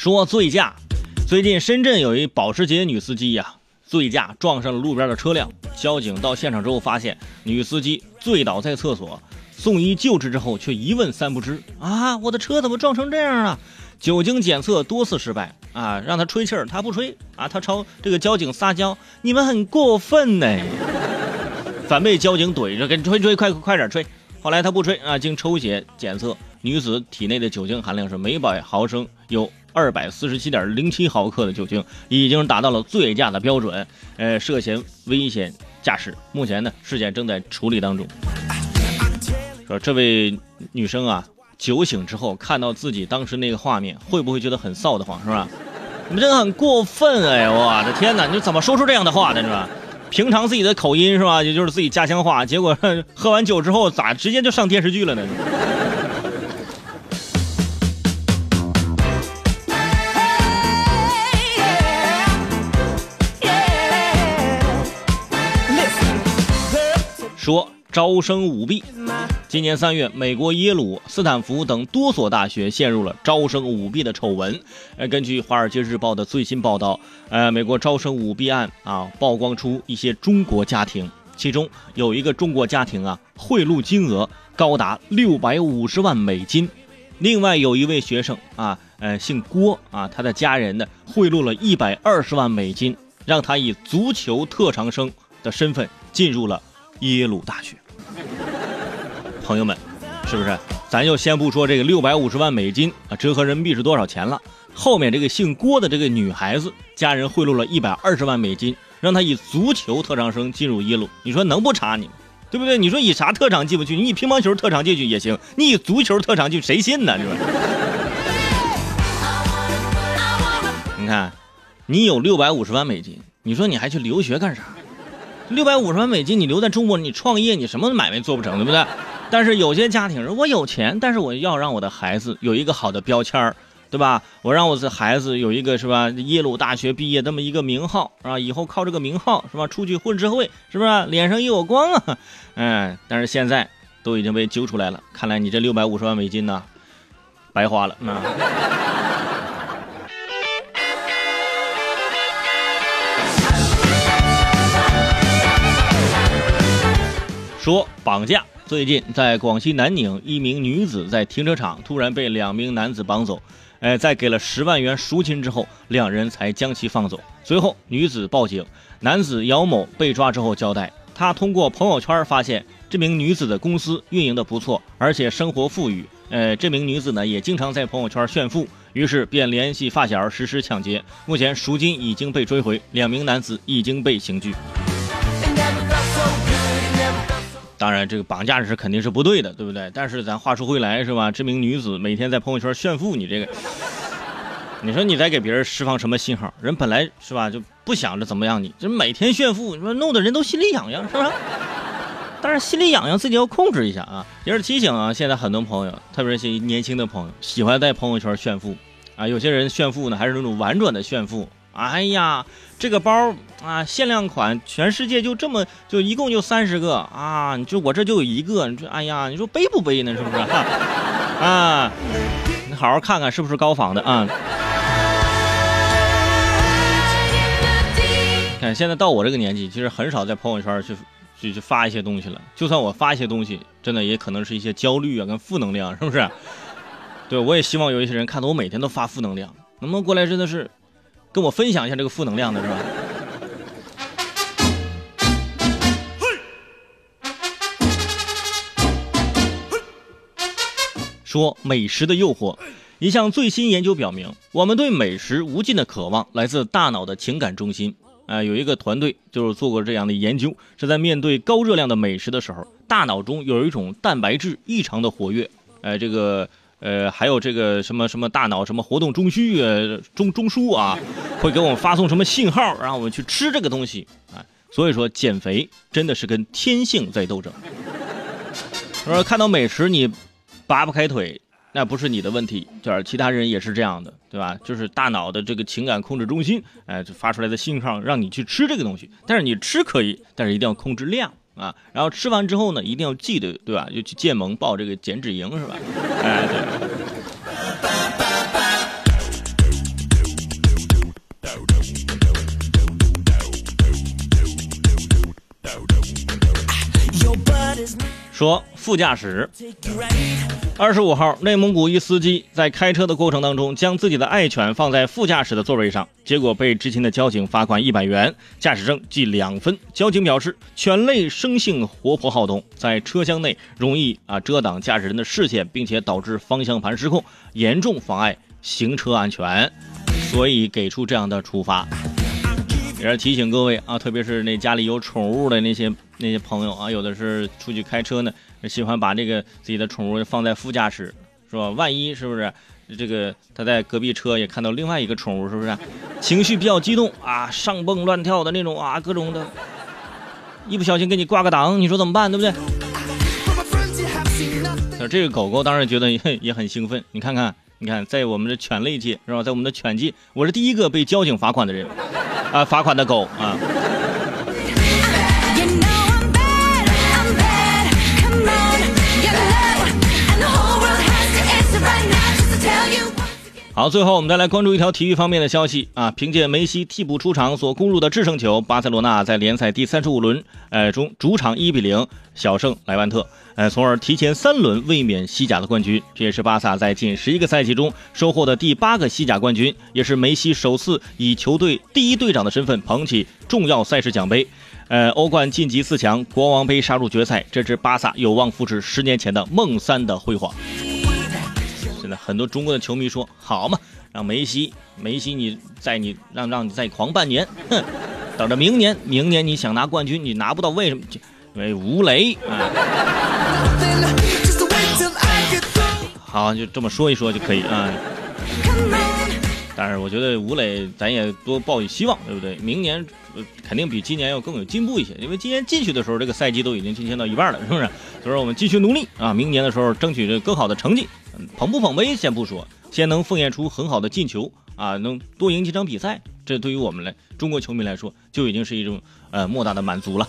说醉驾，最近深圳有一保时捷女司机呀，醉驾撞上了路边的车辆。交警到现场之后发现，女司机醉倒在厕所，送医救治之后却一问三不知啊！我的车怎么撞成这样啊？酒精检测多次失败啊，让他吹气儿他不吹啊，他朝这个交警撒娇，你们很过分呢，反被交警怼着，给吹吹，快快点吹。后来他不吹啊，经抽血检测，女子体内的酒精含量是每百毫升有二百四十七点零七毫克的酒精，已经达到了醉驾的标准，呃，涉嫌危险驾驶。目前呢，事件正在处理当中。说这位女生啊，酒醒之后看到自己当时那个画面，会不会觉得很臊得慌，是吧？你们真的很过分哎！我的天哪，你怎么说出这样的话的，是吧？平常自己的口音是吧，也就是自己家乡话，结果 喝完酒之后咋直接就上电视剧了呢？说招生舞弊。今年三月，美国耶鲁、斯坦福等多所大学陷入了招生舞弊的丑闻。呃，根据《华尔街日报》的最新报道，呃，美国招生舞弊案啊，曝光出一些中国家庭，其中有一个中国家庭啊，贿赂金额高达六百五十万美金。另外有一位学生啊，呃，姓郭啊，他的家人呢，贿赂了一百二十万美金，让他以足球特长生的身份进入了耶鲁大学。朋友们，是不是？咱就先不说这个六百五十万美金啊，折合人民币是多少钱了？后面这个姓郭的这个女孩子，家人贿赂了一百二十万美金，让她以足球特长生进入耶鲁。你说能不查你吗？对不对？你说以啥特长进不去？你以乒乓球特长进去也行，你以足球特长进，谁信呢？是吧？你看，你有六百五十万美金，你说你还去留学干啥？六百五十万美金，你留在中国，你创业，你什么买卖做不成，对不对？但是有些家庭，我有钱，但是我要让我的孩子有一个好的标签对吧？我让我的孩子有一个是吧？耶鲁大学毕业这么一个名号啊，以后靠这个名号是吧？出去混社会是不是？脸上也有光啊，嗯。但是现在都已经被揪出来了，看来你这六百五十万美金呢，白花了啊。说绑架。最近，在广西南宁，一名女子在停车场突然被两名男子绑走，哎，在给了十万元赎金之后，两人才将其放走。随后，女子报警，男子姚某被抓之后交代，他通过朋友圈发现这名女子的公司运营的不错，而且生活富裕，呃，这名女子呢也经常在朋友圈炫富，于是便联系发小实施抢劫。目前赎金已经被追回，两名男子已经被刑拘。当然，这个绑架是肯定是不对的，对不对？但是咱话说回来，是吧？这名女子每天在朋友圈炫富，你这个，你说你在给别人释放什么信号？人本来是吧，就不想着怎么样，你这每天炫富，你说弄得人都心里痒痒，是吧？但是心里痒痒，自己要控制一下啊！也是提醒啊，现在很多朋友，特别是些年轻的朋友，喜欢在朋友圈炫富啊。有些人炫富呢，还是那种婉转的炫富。哎呀，这个包啊，限量款，全世界就这么就一共就三十个啊！你就我这就有一个，你说哎呀，你说背不背呢？是不是？啊，你好好看看是不是高仿的啊？看现在到我这个年纪，其实很少在朋友圈去去去发一些东西了。就算我发一些东西，真的也可能是一些焦虑啊，跟负能量，是不是？对，我也希望有一些人看到我每天都发负能量，能不能过来？真的是。跟我分享一下这个负能量的是吧？说美食的诱惑，一项最新研究表明，我们对美食无尽的渴望来自大脑的情感中心。啊，有一个团队就是做过这样的研究，是在面对高热量的美食的时候，大脑中有一种蛋白质异常的活跃。哎，这个。呃，还有这个什么什么大脑什么活动中枢呃中中枢啊，会给我们发送什么信号，让我们去吃这个东西啊。所以说减肥真的是跟天性在斗争。说看到美食你拔不开腿，那不是你的问题，就是其他人也是这样的，对吧？就是大脑的这个情感控制中心，哎，就发出来的信号让你去吃这个东西。但是你吃可以，但是一定要控制量。啊，然后吃完之后呢，一定要记得，对吧？就去建盟报这个减脂营，是吧？哎，对。说副驾驶。二十五号，内蒙古一司机在开车的过程当中，将自己的爱犬放在副驾驶的座位上，结果被执勤的交警罚款一百元，驾驶证记两分。交警表示，犬类生性活泼好动，在车厢内容易啊遮挡驾驶人的视线，并且导致方向盘失控，严重妨碍行车安全，所以给出这样的处罚。也是提醒各位啊，特别是那家里有宠物的那些那些朋友啊，有的是出去开车呢。喜欢把这个自己的宠物放在副驾驶，是吧？万一是不是这个他在隔壁车也看到另外一个宠物，是不是情绪比较激动啊，上蹦乱跳的那种啊，各种的，一不小心给你挂个档，你说怎么办？对不对？这个狗狗当然觉得也很兴奋。你看看，你看，在我们的犬类界是吧？在我们的犬界，我是第一个被交警罚款的人啊，罚款的狗啊。好，最后我们再来关注一条体育方面的消息啊！凭借梅西替补出场所攻入的制胜球，巴塞罗那在联赛第三十五轮，呃中主场一比零小胜莱万特，呃，从而提前三轮卫冕西甲的冠军。这也是巴萨在近十一个赛季中收获的第八个西甲冠军，也是梅西首次以球队第一队长的身份捧起重要赛事奖杯。呃，欧冠晋级四强，国王杯杀入决赛，这支巴萨有望复制十年前的梦三的辉煌。很多中国的球迷说：“好嘛，让梅西，梅西，你再你让让你再狂半年，哼，等着明年，明年你想拿冠军，你拿不到，为什么？因为吴磊啊。”好，就这么说一说就可以啊。但是我觉得吴磊，咱也多抱以希望，对不对？明年肯定比今年要更有进步一些，因为今年进去的时候，这个赛季都已经进行到一半了，是不是？所以说我们继续努力啊，明年的时候争取这更好的成绩。捧不捧杯先不说，先能奉献出很好的进球啊，能多赢几场比赛，这对于我们来中国球迷来说就已经是一种呃莫大的满足了。